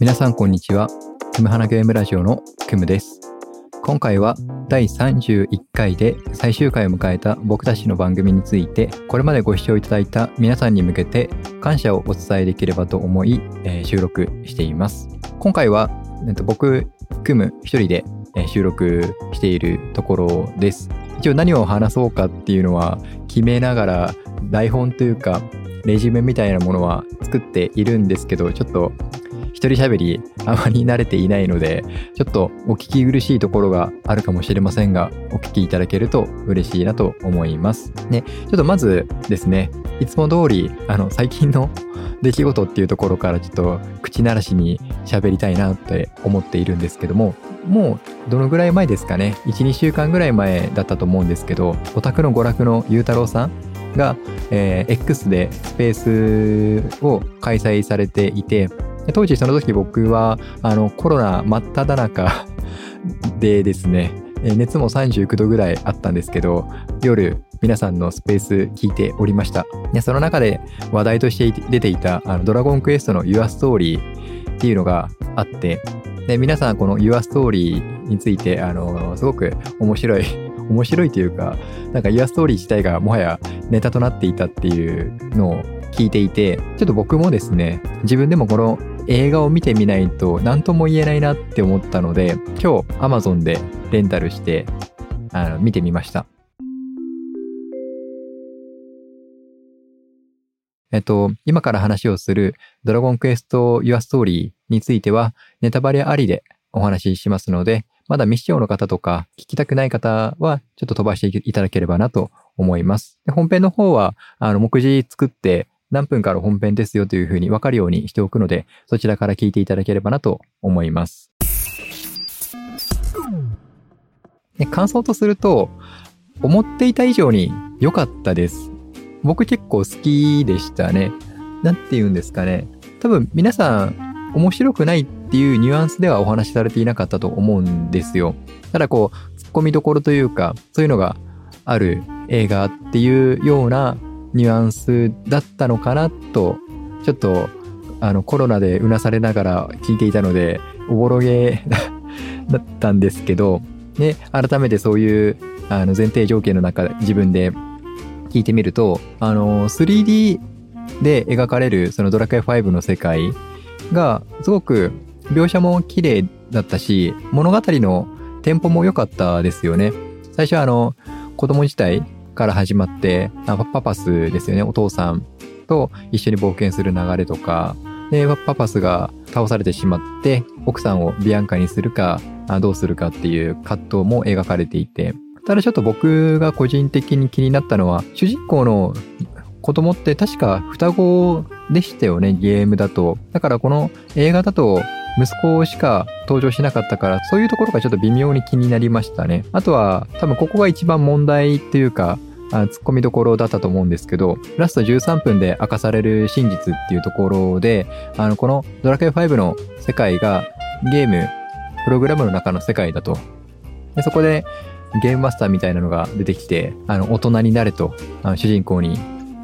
皆さんこんにちは。クムハナゲームラジオのクムです。今回は第31回で最終回を迎えた僕たちの番組について、これまでご視聴いただいた皆さんに向けて感謝をお伝えできればと思い、えー収録しています。今回は、えっと、僕、クム一人で収録しているところです。一応何を話そうかっていうのは決めながら台本というかレジュメみたいなものは作っているんですけど、ちょっと一人喋りあまり慣れていないので、ちょっとお聞き苦しいところがあるかもしれませんが、お聞きいただけると嬉しいなと思います。ね、ちょっとまずですね、いつも通り、あの、最近の 出来事っていうところからちょっと口慣らしに喋りたいなって思っているんですけども、もうどのぐらい前ですかね、1、2週間ぐらい前だったと思うんですけど、オタクの娯楽のゆうたろうさんが、えー X でスペースを開催されていて、当時その時僕はあのコロナ真っ只中 でですね、熱も39度ぐらいあったんですけど、夜皆さんのスペース聞いておりました。その中で話題として出ていたドラゴンクエストの Your Story っていうのがあって、皆さんこの Your Story についてすごく面白い 面白いというかなんか Your Story 自体がもはやネタとなっていたっていうのを聞いていてちょっと僕もですね自分でもこの映画を見てみないと何とも言えないなって思ったので今日 Amazon でレンタルしてあの見てみましたえっと、今から話をするドラゴンクエスト Your Story についてはネタバレありでお話ししますので、まだ未視聴の方とか聞きたくない方はちょっと飛ばしていただければなと思います。で本編の方はあの目次作って何分から本編ですよというふうに分かるようにしておくので、そちらから聞いていただければなと思います。で感想とすると、思っていた以上に良かったです。僕結構好きでしたね。なんて言うんですかね。多分皆さん面白くないっていうニュアンスではお話しされていなかったと思うんですよ。ただこう、突っ込みどころというか、そういうのがある映画っていうようなニュアンスだったのかなと、ちょっと、あの、コロナでうなされながら聞いていたので、おぼろげ だったんですけど、ね、改めてそういう、あの、前提条件の中で自分で聞いてみると、あの、3D で描かれるそのドラクエ5の世界がすごく描写も綺麗だったし、物語のテンポも良かったですよね。最初はあの、子供自体から始まって、あパパパスですよね、お父さんと一緒に冒険する流れとか、で、パパスが倒されてしまって、奥さんをビアンカにするか、どうするかっていう葛藤も描かれていて、ただちょっと僕が個人的に気になったのは、主人公の子供って確か双子でしたよね、ゲームだと。だからこの映画だと息子しか登場しなかったから、そういうところがちょっと微妙に気になりましたね。あとは、多分ここが一番問題っていうか、あ突っ込みどころだったと思うんですけど、ラスト13分で明かされる真実っていうところで、あの、このドラクエ5の世界がゲーム、プログラムの中の世界だと。でそこでゲームマスターみたいなのが出てきて、あの、大人になれと、あの主人公に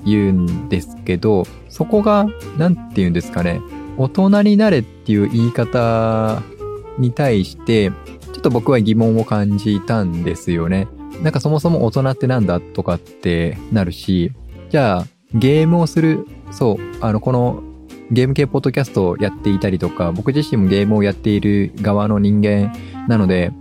言うんですけど、そこが、なんて言うんですかね、大人になれっていう言い方に対して、ちょっと僕は疑問を感じたんですよね。なんかそもそも大人ってなんだとかってなるし、じゃあ、ゲームをする、そう、あの、このゲーム系ポッドキャストをやっていたりとか、僕自身もゲームをやっている側の人間なので、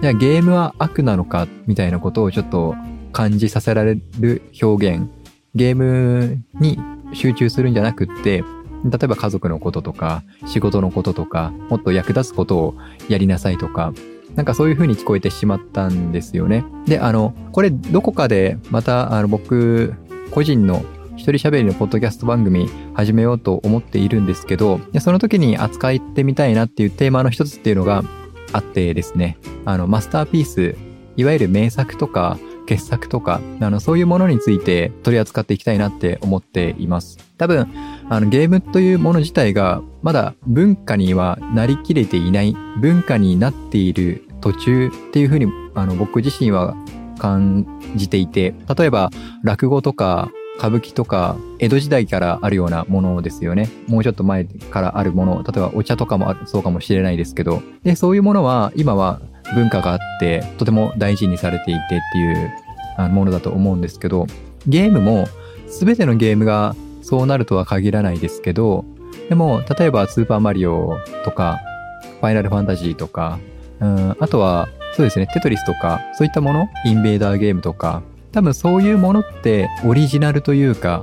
じゃあゲームは悪なのかみたいなことをちょっと感じさせられる表現。ゲームに集中するんじゃなくって、例えば家族のこととか、仕事のこととか、もっと役立つことをやりなさいとか、なんかそういう風に聞こえてしまったんですよね。で、あの、これどこかでまた、あの、僕、個人の一人喋りのポッドキャスト番組始めようと思っているんですけど、その時に扱ってみたいなっていうテーマの一つっていうのがあってですね、あの、マスターピース、いわゆる名作とか、傑作とか、あの、そういうものについて取り扱っていきたいなって思っています。多分、あの、ゲームというもの自体が、まだ文化にはなりきれていない、文化になっている途中っていうふうに、あの、僕自身は感じていて、例えば、落語とか、歌舞伎とか江戸時代からあるようなものですよね。もうちょっと前からあるもの、例えばお茶とかもそうかもしれないですけど、で、そういうものは今は文化があって、とても大事にされていてっていうものだと思うんですけど、ゲームも全てのゲームがそうなるとは限らないですけど、でも、例えばスーパーマリオとか、ファイナルファンタジーとか、うん、あとは、そうですね、テトリスとか、そういったもの、インベーダーゲームとか、多分そういうものってオリジナルというか、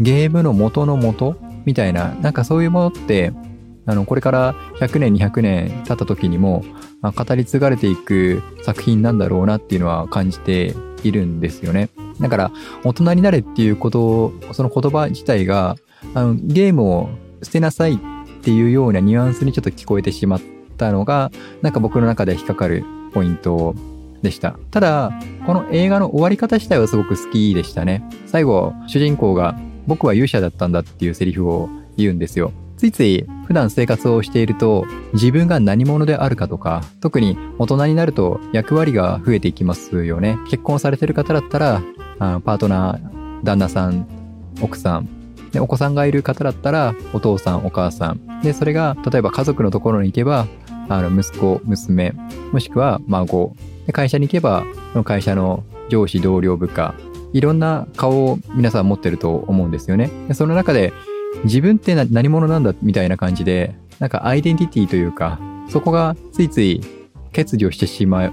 ゲームの元の元みたいな、なんかそういうものって、あの、これから100年、200年経った時にも、まあ、語り継がれていく作品なんだろうなっていうのは感じているんですよね。だから、大人になれっていうことを、その言葉自体が、あの、ゲームを捨てなさいっていうようなニュアンスにちょっと聞こえてしまったのが、なんか僕の中で引っかかるポイントでした。ただ、この映画の終わり方自体はすごく好きでしたね。最後、主人公が僕は勇者だったんだっていうセリフを言うんですよ。ついつい普段生活をしていると自分が何者であるかとか、特に大人になると役割が増えていきますよね。結婚されてる方だったらあ、パートナー、旦那さん、奥さん、で、お子さんがいる方だったら、お父さん、お母さん。で、それが、例えば家族のところに行けば、あの、息子、娘、もしくは孫。で、会社に行けば、その会社の上司、同僚、部下。いろんな顔を皆さん持ってると思うんですよね。でその中で、自分って何者なんだみたいな感じで、なんかアイデンティティというか、そこがついつい欠如してしまう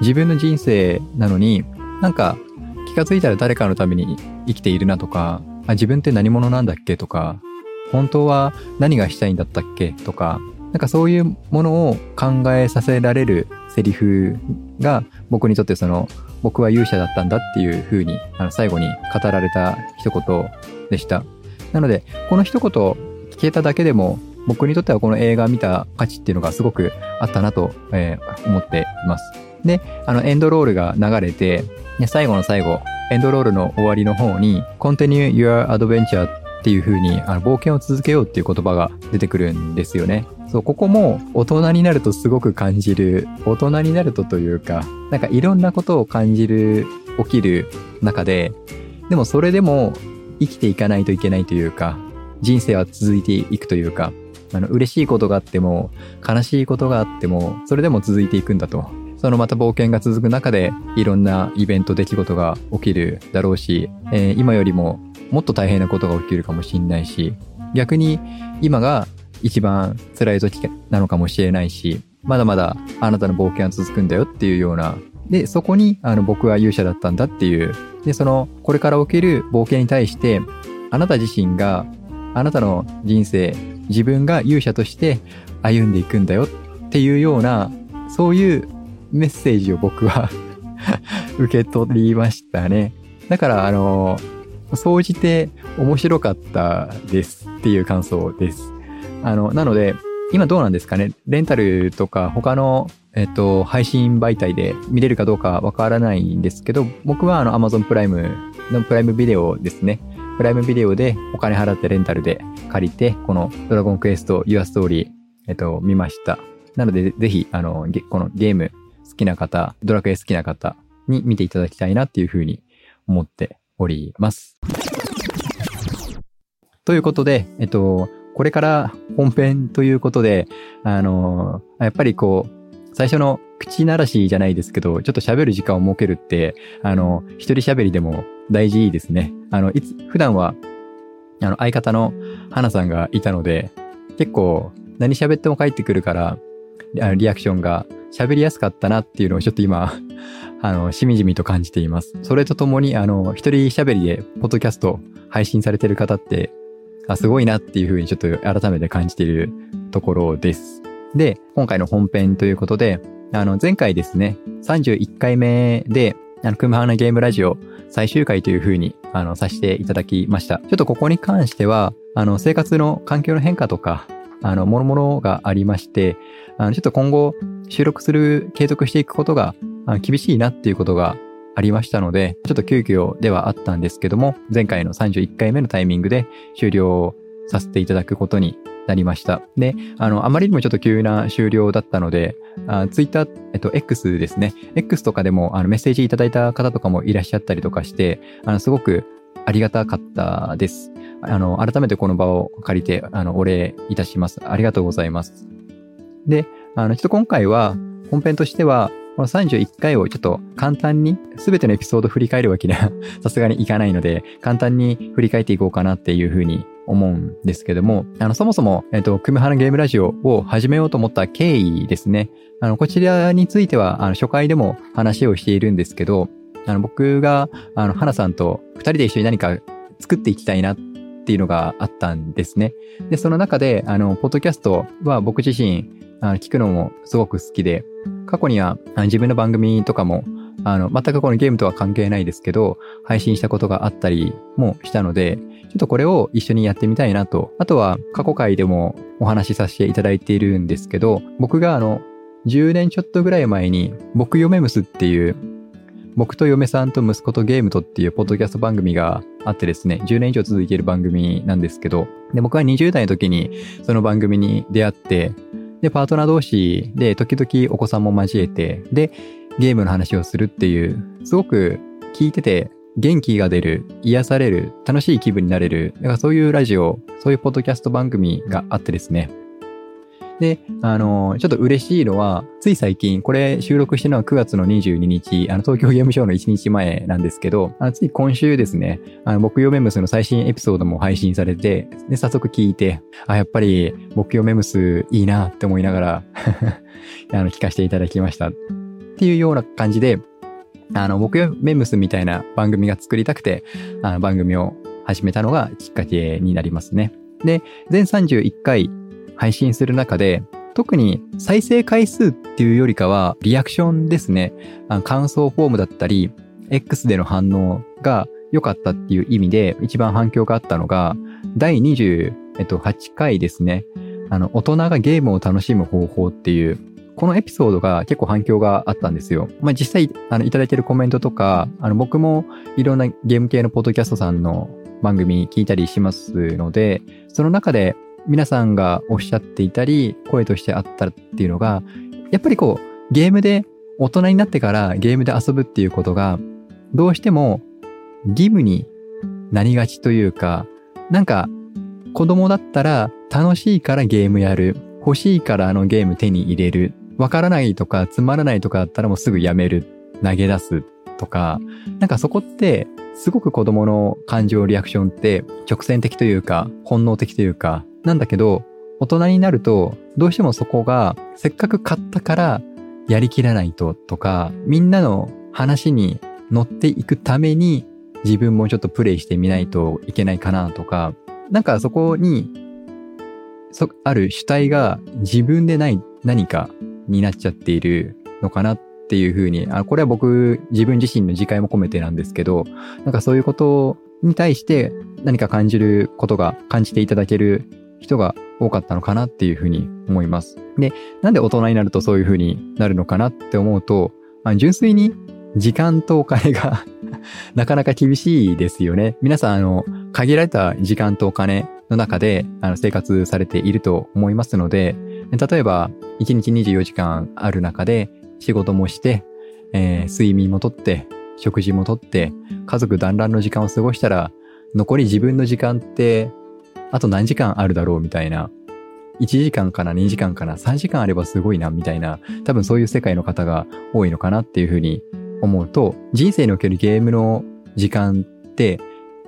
自分の人生なのに、なんか気がついたら誰かのために生きているなとか、あ自分って何者なんだっけとか、本当は何がしたいんだったっけとか、なんかそういうものを考えさせられるセリフが僕にとってその僕は勇者だったんだっていう風にあの最後に語られた一言でした。なので、この一言聞けただけでも僕にとってはこの映画見た価値っていうのがすごくあったなと、えー、思っています。で、あのエンドロールが流れて、最後の最後、エンドロールの終わりの方に、Continue Your Adventure っていう風に、あの、冒険を続けようっていう言葉が出てくるんですよね。そう、ここも大人になるとすごく感じる、大人になるとというか、なんかいろんなことを感じる、起きる中で、でもそれでも生きていかないといけないというか、人生は続いていくというか、あの、嬉しいことがあっても、悲しいことがあっても、それでも続いていくんだと。そのまた冒険が続く中で、いろんなイベント、出来事が起きるだろうし、えー、今よりももっと大変なことが起きるかもしれないし、逆に今が一番辛い時なのかもしれないし、まだまだあなたの冒険は続くんだよっていうような、で、そこにあの僕は勇者だったんだっていう、で、そのこれから起きる冒険に対して、あなた自身が、あなたの人生、自分が勇者として歩んでいくんだよっていうような、そういうメッセージを僕は 受け取りましたね。だから、あの、総じて面白かったですっていう感想です。あの、なので、今どうなんですかね？レンタルとか他の、えっと、配信媒体で見れるかどうかわからないんですけど、僕はあの Amazon プライムのプライムビデオですね。プライムビデオでお金払ってレンタルで借りて、このドラゴンクエスト Your Story、えっと、見ました。なので、ぜひ、あの、このゲーム好きな方、ドラクエ好きな方に見ていただきたいなっていうふうに思っております。ということで、えっと、これから本編ということで、あの、やっぱりこう、最初の口ならしじゃないですけど、ちょっと喋る時間を設けるって、あの、一人喋りでも大事ですね。あの、いつ、普段は、あの、相方の花さんがいたので、結構何喋っても返ってくるから、あのリアクションが喋りやすかったなっていうのをちょっと今、あの、しみじみと感じています。それとともに、あの、一人喋りで、ポッドキャスト配信されてる方って、あ、すごいなっていうふうにちょっと改めて感じているところです。で、今回の本編ということで、あの、前回ですね、31回目で、あの、クムハナゲームラジオ最終回というふうに、あの、させていただきました。ちょっとここに関しては、あの、生活の環境の変化とか、あの、もろもろがありまして、あの、ちょっと今後、収録する、継続していくことが厳しいなっていうことがありましたので、ちょっと急遽ではあったんですけども、前回の31回目のタイミングで終了させていただくことになりました。で、あの、あまりにもちょっと急な終了だったので、ツイッター、えっと、X ですね。X とかでもあのメッセージいただいた方とかもいらっしゃったりとかして、あの、すごくありがたかったです。あの、改めてこの場を借りて、あの、お礼いたします。ありがとうございます。で、あの、ちょっと今回は、本編としては、この31回をちょっと簡単に、すべてのエピソード振り返るわけにはさすがにいかないので、簡単に振り返っていこうかなっていうふうに思うんですけども、あの、そもそも、えっ、と、クムハナゲームラジオを始めようと思った経緯ですね。あの、こちらについては、あの、初回でも話をしているんですけど、あの、僕が、あの、花さんと二人で一緒に何か作っていきたいなっていうのがあったんですね。で、その中で、あの、ポッドキャストは僕自身、あの、聞くのもすごく好きで、過去には自分の番組とかも、あの、全くこのゲームとは関係ないですけど、配信したことがあったりもしたので、ちょっとこれを一緒にやってみたいなと。あとは過去回でもお話しさせていただいているんですけど、僕があの、10年ちょっとぐらい前に、僕嫁むすっていう、僕と嫁さんと息子とゲームとっていうポッドキャスト番組があってですね、10年以上続いている番組なんですけど、で、僕は20代の時にその番組に出会って、で、パートナー同士で時々お子さんも交えて、で、ゲームの話をするっていう、すごく聞いてて元気が出る、癒される、楽しい気分になれる、だからそういうラジオ、そういうポッドキャスト番組があってですね、で、あの、ちょっと嬉しいのは、つい最近、これ収録してるのは9月の22日、あの、東京ゲームショウの1日前なんですけど、あの、つい今週ですね、あの、木曜メムスの最新エピソードも配信されて、で、早速聞いて、あ、やっぱり、木曜メムスいいなって思いながら あの、聞かせていただきました。っていうような感じで、あの、木曜メムスみたいな番組が作りたくて、あの、番組を始めたのがきっかけになりますね。で、全31回配信する中で、特に再生回数っていうよりかは、リアクションですね。感想フォームだったり、X での反応が良かったっていう意味で、一番反響があったのが、第28回ですね。あの、大人がゲームを楽しむ方法っていう、このエピソードが結構反響があったんですよ。まあ、実際、あの、いただいてるコメントとか、あの、僕もいろんなゲーム系のポッドキャストさんの番組聞いたりしますので、その中で皆さんがおっしゃっていたり、声としてあったっていうのが、やっぱりこう、ゲームで大人になってからゲームで遊ぶっていうことが、どうしても義務になりがちというか、なんか子供だったら楽しいからゲームやる。欲しいからあのゲーム手に入れる。わからないとかつまらないとかだったらもうすぐやめる。投げ出すとか、なんかそこってすごく子供の感情リアクションって直線的というか本能的というかなんだけど、大人になると、どうしてもそこが、せっかく買ったからやりきらないととか、みんなの話に乗っていくために自分もちょっとプレイしてみないといけないかなとか、なんかそこに、そ、ある主体が自分でない何かになっちゃっているのかなっていうふうに、あ、これは僕自分自身の自戒も込めてなんですけど、なんかそういうことに対して何か感じることが感じていただける人が多かったのかなっていうふうに思います。で、なんで大人になるとそういうふうになるのかなって思うと、あ純粋に時間とお金が なかなか厳しいですよね。皆さん、あの、限られた時間とお金の中であの生活されていると思いますので、例えば、1日24時間ある中で仕事もして、えー、睡眠もとって、食事もとって、家族団らんの時間を過ごしたら、残り自分の時間ってあと何時間あるだろうみたいな。1時間かな、2時間かな、3時間あればすごいな、みたいな、多分そういう世界の方が多いのかなっていうふうに思うと、人生におけるゲームの時間って、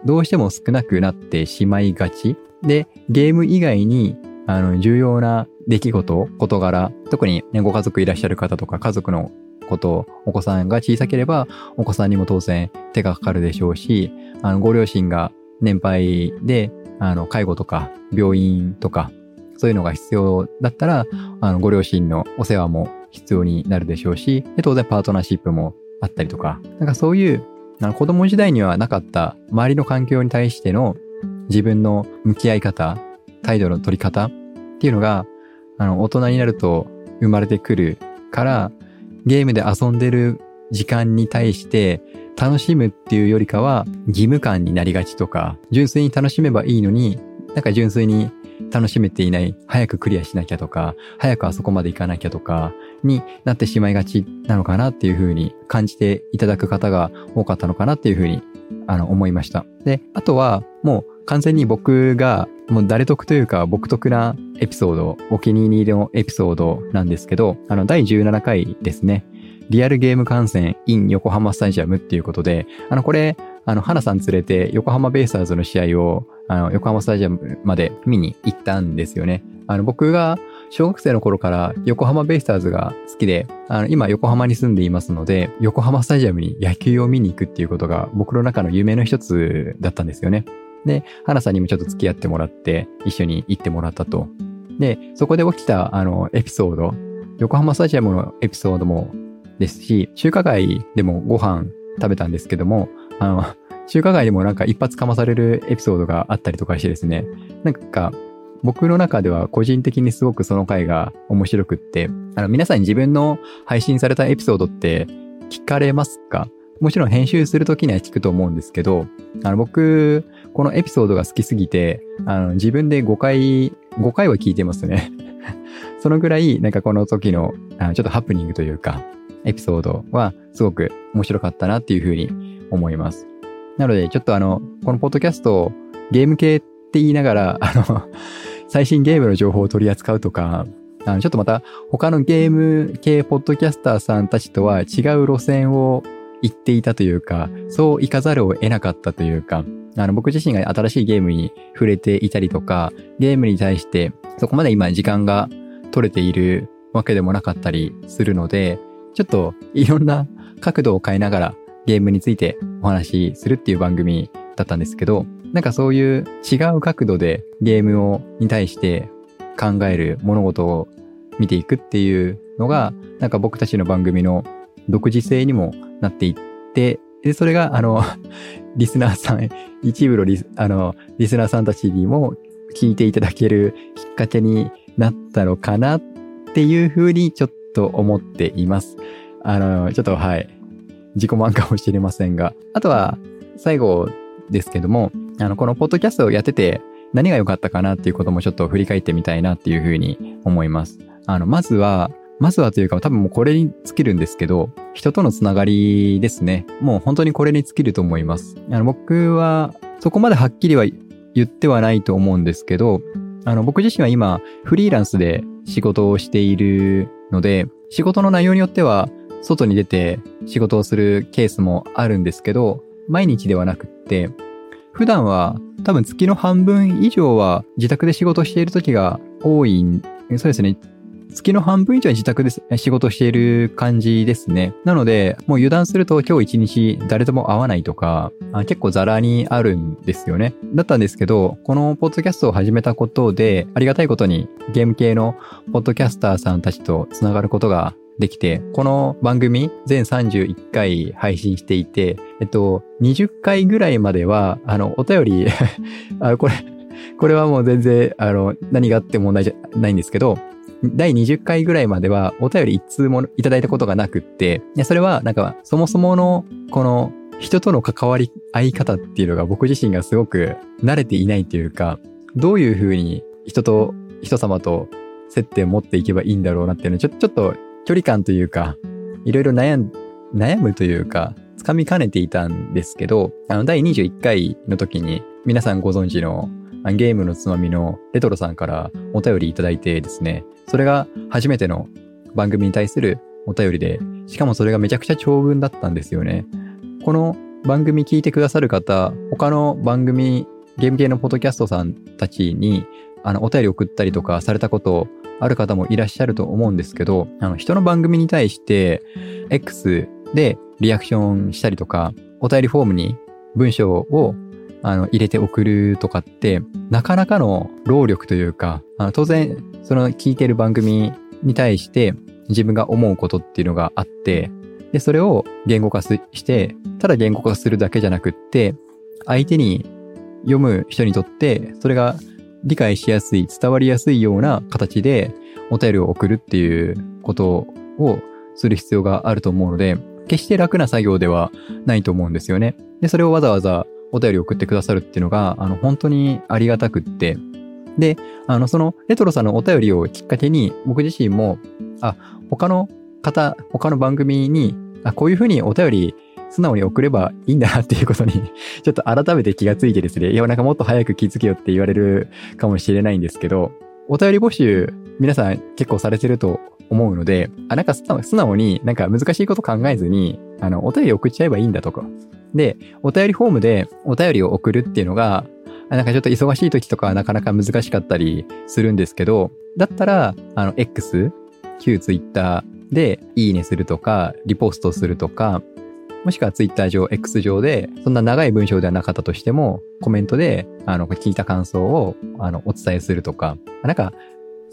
どうしても少なくなってしまいがち。で、ゲーム以外に、あの、重要な出来事、事柄、特にね、ご家族いらっしゃる方とか、家族のこと、お子さんが小さければ、お子さんにも当然手がかかるでしょうし、あの、ご両親が年配で、あの、介護とか病院とか、そういうのが必要だったら、あの、ご両親のお世話も必要になるでしょうし、で、当然パートナーシップもあったりとか、なんかそういう、あの子供時代にはなかった周りの環境に対しての自分の向き合い方、態度の取り方っていうのが、あの、大人になると生まれてくるから、ゲームで遊んでる時間に対して楽しむっていうよりかは義務感になりがちとか、純粋に楽しめばいいのに、なんか純粋に楽しめていない、早くクリアしなきゃとか、早くあそこまで行かなきゃとか、になってしまいがちなのかなっていうふうに感じていただく方が多かったのかなっていうふうにあの、思いました。で、あとは、もう完全に僕が、もう誰得というか、僕得なエピソード、お気に入りのエピソードなんですけど、あの、第17回ですね。リアルゲーム観戦 in 横浜スタジアムっていうことで、あの、これ、あの、花さん連れて横浜ベイスターズの試合を、あの、横浜スタジアムまで見に行ったんですよね。あの、僕が小学生の頃から横浜ベイスターズが好きで、あの、今横浜に住んでいますので、横浜スタジアムに野球を見に行くっていうことが僕の中の夢の一つだったんですよね。で、花さんにもちょっと付き合ってもらって、一緒に行ってもらったと。で、そこで起きた、あの、エピソード、横浜スタジアムのエピソードもですし、中華街でもご飯食べたんですけども、あの、中華街でもなんか一発かまされるエピソードがあったりとかしてですね、なんか、僕の中では個人的にすごくその回が面白くって、あの、皆さんに自分の配信されたエピソードって聞かれますか？もちろん編集するときには聞くと思うんですけど、あの、僕、このエピソードが好きすぎて、あの、自分で5回、5回は聞いてますね。そのぐらい、なんかこの時の、あちょっとハプニングというか、エピソードはすごく面白かったなっていうふうに思います。なので、ちょっとあの、このポッドキャストを、ゲーム系って言いながら、あの、最新ゲームの情報を取り扱うとか、あの、ちょっとまた他のゲーム系ポッドキャスターさんたちとは違う路線を行っていたというか、そう行かざるを得なかったというか、あの、僕自身が新しいゲームに触れていたりとか、ゲームに対してそこまで今時間が取れているわけでもなかったりするので、ちょっといろんな角度を変えながらゲームについてお話しするっていう番組だったんですけど、なんかそういう違う角度でゲームを、に対して考える物事を見ていくっていうのが、なんか僕たちの番組の独自性にもなっていって、で、それが、あの、リスナーさん、一部のリス、あの、リスナーさんたちにも聞いていただけるきっかけになったのかなっていうふうにちょっと思っています。あの、ちょっとはい、自己満かもしれませんが、あとは、最後ですけども、あの、このポッドキャストをやってて何が良かったかなっていうこともちょっと振り返ってみたいなっていうふうに思います。あの、まずは、まずはというか多分もうこれに尽きるんですけど、人とのつながりですね。もう本当にこれに尽きると思います。あの、僕はそこまではっきりは言ってはないと思うんですけど、あの、僕自身は今、フリーランスで仕事をしているので、仕事の内容によっては、外に出て仕事をするケースもあるんですけど、毎日ではなくって、普段は多分月の半分以上は自宅で仕事している時が多い、そうですね。月の半分以上は自宅で仕事している感じですね。なので、もう油断すると今日一日誰とも会わないとか、結構ザラにあるんですよね。だったんですけど、このポッドキャストを始めたことで、ありがたいことにゲーム系のポッドキャスターさんたちと繋がることができて、この番組全31回配信していて、えっと、20回ぐらいまでは、あの、お便り あ、これ、これはもう全然、あの、何があっても問題じゃないんですけど、第20回ぐらいまではお便り一通もいただいたことがなくって、それはなんかそもそものこの人との関わり合い方っていうのが僕自身がすごく慣れていないというか、どういうふうに人と、人様と接点を持っていけばいいんだろうなっていうのをちょちょっと距離感というか、いろいろ悩ん、悩むというか、つかみかねていたんですけど、あの、第21回の時に、皆さんご存知のゲームのつまみのレトロさんからお便りいただいてですね、それが初めての番組に対するお便りで、しかもそれがめちゃくちゃ長文だったんですよね。この番組聞いてくださる方、他の番組、ゲーム系のポッドキャストさんたちに、あの、お便り送ったりとかされたことある方もいらっしゃると思うんですけど、あの、人の番組に対して、X でリアクションしたりとか、お便りフォームに文章をあの入れて送るとかって、なかなかの労力というか、あの当然、その聞いてる番組に対して自分が思うことっていうのがあって、で、それを言語化して、ただ言語化するだけじゃなくって、相手に読む人にとって、それが理解しやすい、伝わりやすいような形でお便りを送るっていうことをする必要があると思うので、決して楽な作業ではないと思うんですよね。で、それをわざわざお便り送ってくださるっていうのが、あの、本当にありがたくって、で、あの、そのレトロさんのお便りをきっかけに、僕自身も、あ、他の方、他の番組に、あ、こういうふうにお便り素直に送ればいいんだなっていうことに ちょっと改めて気がついてですね、いや、なんかもっと早く気づけよって言われるかもしれないんですけど、お便り募集、皆さん結構されてると思うので、あ、なんか素直になんか難しいこと考えずに、あの、お便り送っちゃえばいいんだとか。で、お便りフォームでお便りを送るっていうのが、なんかちょっと忙しい時とかはなかなか難しかったりするんですけど、だったら、あの、X、旧 Twitter でいいねするとか、リポストするとか、もしくは Twitter 上、X 上で、そんな長い文章ではなかったとしても、コメントで、あの、聞いた感想を、あの、お伝えするとか、なんか、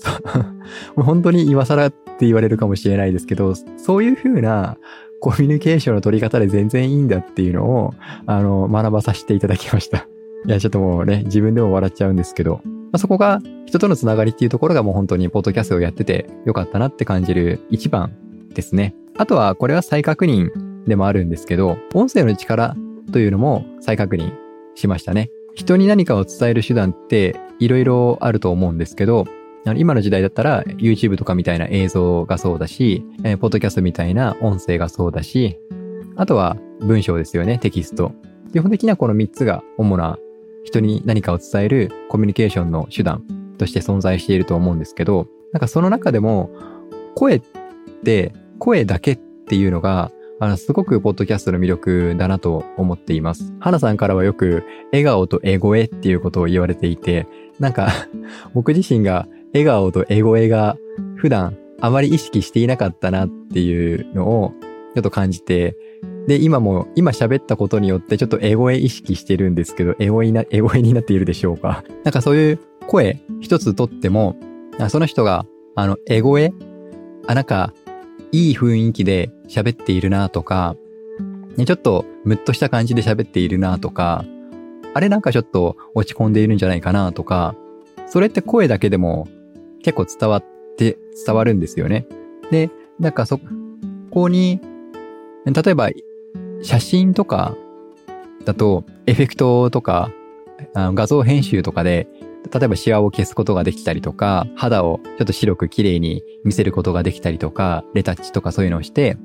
本当に今更って言われるかもしれないですけど、そういう風なコミュニケーションの取り方で全然いいんだっていうのを、あの、学ばさせていただきました。いや、ちょっともうね、自分でも笑っちゃうんですけど、まあ、そこが人とのつながりっていうところがもう本当にポッドキャストをやっててよかったなって感じる一番ですね。あとは、これは再確認でもあるんですけど、音声の力というのも再確認しましたね。人に何かを伝える手段っていろいろあると思うんですけど、今の時代だったら YouTube とかみたいな映像がそうだし、えー、ポッドキャストみたいな音声がそうだし、あとは文章ですよね、テキスト。基本的にはこの3つが主な人に何かを伝えるコミュニケーションの手段として存在していると思うんですけど、なんかその中でも声って声だけっていうのがあの、すごくポッドキャストの魅力だなと思っています。花さんからはよく、笑顔とエゴエっていうことを言われていて、なんか僕自身が笑顔とエゴエが普段あまり意識していなかったなっていうのをちょっと感じて、で、今も、今喋ったことによってちょっとエゴエ意識してるんですけど、エゴエな、エゴエになっているでしょうか。なんかそういう声一つとっても、その人が、あの、エゴエ？あ、なんか、いい雰囲気で喋っているなとか、ね、ちょっとムッとした感じで喋っているなとか、あれなんかちょっと落ち込んでいるんじゃないかなとか、それって声だけでも結構伝わって伝わるんですよね。で、なんかそこに、例えば写真とかだとエフェクトとかあの画像編集とかで例えばシワを消すことができたりとか、肌をちょっと白く綺麗に見せることができたりとか、レタッチとかそういうのをして、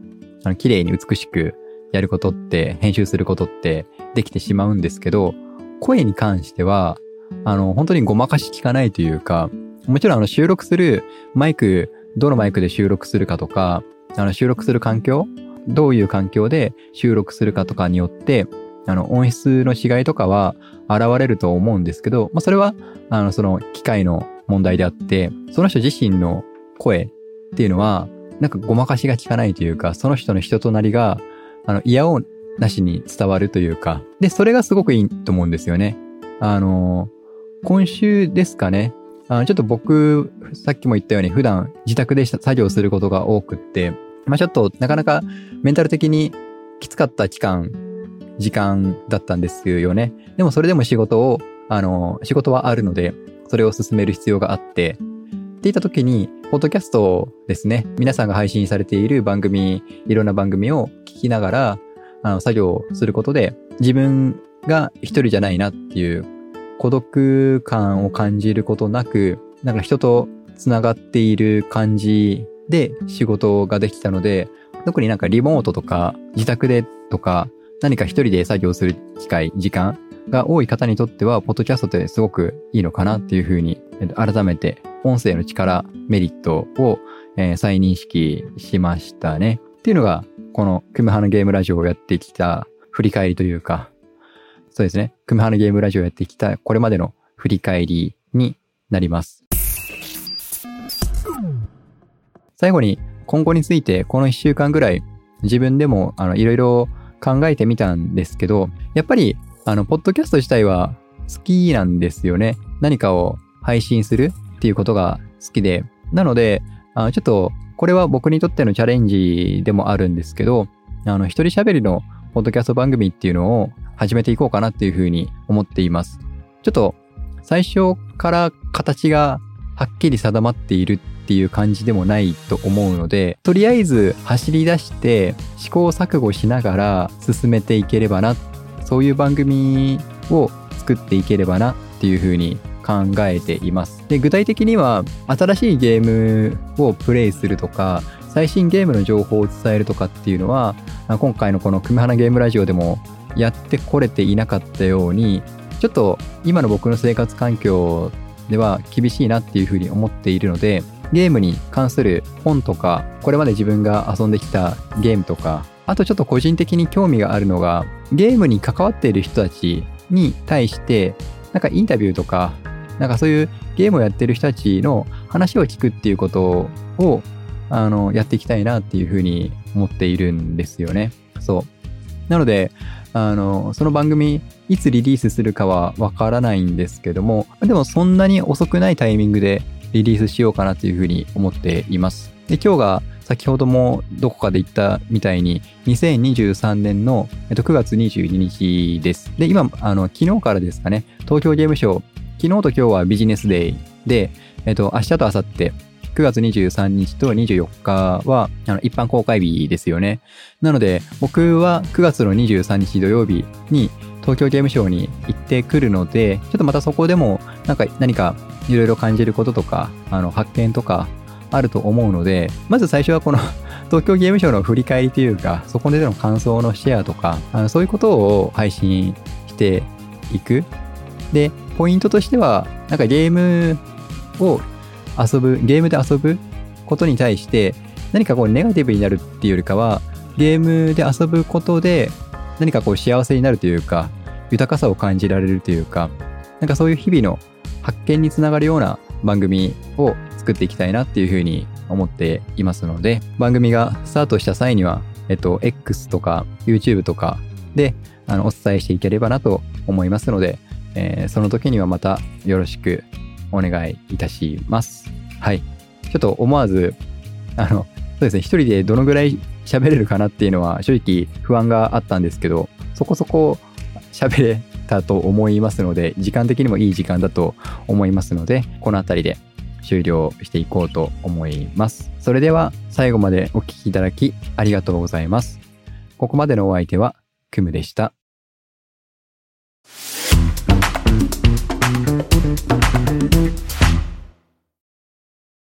あの綺麗に美しくやることって、編集することってできてしまうんですけど、声に関しては、あの、本当にごまかし聞かないというか、もちろんあの収録するマイク、どのマイクで収録するかとか、あの収録する環境どういう環境で収録するかとかによって、あの、音質の違いとかは現れると思うんですけど、まあ、それは、あの、その機械の問題であって、その人自身の声っていうのは、なんかごまかしが効かないというか、その人の人となりが、あの、嫌をなしに伝わるというか、で、それがすごくいいと思うんですよね。あの、今週ですかね。あちょっと僕、さっきも言ったように普段自宅で作業することが多くって、まあちょっとなかなかメンタル的にきつかった期間時間だったんですよね。でもそれでも仕事を、あの、仕事はあるので、それを進める必要があって、って言った時に、ポッドキャストですね。皆さんが配信されている番組、いろんな番組を聞きながら、あの、作業することで、自分が一人じゃないなっていう孤独感を感じることなく、なんか人と繋がっている感じで仕事ができたので、特になんかリモートとか自宅でとか何か一人で作業する機会、時間が多い方にとっては、ポッドキャストってすごくいいのかなっていうふうに、改めて音声の力、メリットを、再認識しましたね。っていうのが、このクムハのゲームラジオをやってきた振り返りというか、そうですね。クムハのゲームラジオやってきたこれまでの振り返りになります。最後に今後についてこの1週間ぐらい自分でもあのいろいろ考えてみたんですけど、やっぱり、あの、ポッドキャスト自体は好きなんですよね。何かを配信するっていうことが好きで。なので、あちょっと、これは僕にとってのチャレンジでもあるんですけど、あの、一人喋りのポッドキャスト番組っていうのを始めていこうかなっていうふうに思っています。ちょっと、最初から形がはっきり定まっているっていう感じでもないと思うので、とりあえず走り出して試行錯誤しながら進めていければな、そういう番組を作っていければなっていうふうに考えています。で、具体的には新しいゲームをプレイするとか、最新ゲームの情報を伝えるとかっていうのは、今回のこの組花ゲームラジオでもやってこれていなかったように、ちょっと今の僕の生活環境では厳しいなっていうふうに思っているので、ゲームに関する本とか、これまで自分が遊んできたゲームとか、あとちょっと個人的に興味があるのが、ゲームに関わっている人たちに対して、なんかインタビューとか、なんかそういうゲームをやってる人たちの話を聞くっていうことを、あの、やっていきたいなっていうふうに思っているんですよね。そう。なので、あの、その番組、いつリリースするかはわからないんですけども、でもそんなに遅くないタイミングでリリースしようかなというふうに思っています。で、今日が先ほどもどこかで言ったみたいに、2023年の9月22日です。で、今、あの、昨日からですかね、東京ゲームショウ、昨日と今日はビジネスデイで、えっと、明日と明後日、9月23日と24日はあの一般公開日ですよね。なので、僕は9月の23日土曜日に東京ゲームショウに行ってくるので、ちょっとまたそこでもなんか何かいろいろ感じることとか、あの発見とかあると思うので、まず最初はこの 東京ゲームショウの振り返りというか、そこでの感想のシェアとか、あのそういうことを配信していく。で、ポイントとしては、なんかゲームを遊ぶ、ゲームで遊ぶことに対して、何かこうネガティブになるっていうよりかは、ゲームで遊ぶことで何かこう幸せになるというか、豊かさを感じられるというか、なんかそういう日々の発見につながるような番組を作っていきたいなっていうふうに思っていますので、番組がスタートした際には、えっと、X とか YouTube とかであのお伝えしていければなと思いますので、えー、その時にはまたよろしくお願いいたします。はい。ちょっと思わず、あの、そうですね、一人でどのぐらい喋れるかなっていうのは正直不安があったんですけど、そこそこ喋れたと思いますので、時間的にもいい時間だと思いますので、この辺りで終了していこうと思います。それでは最後までお聴きいただきありがとうございます。ここまでのお相手はクムでした。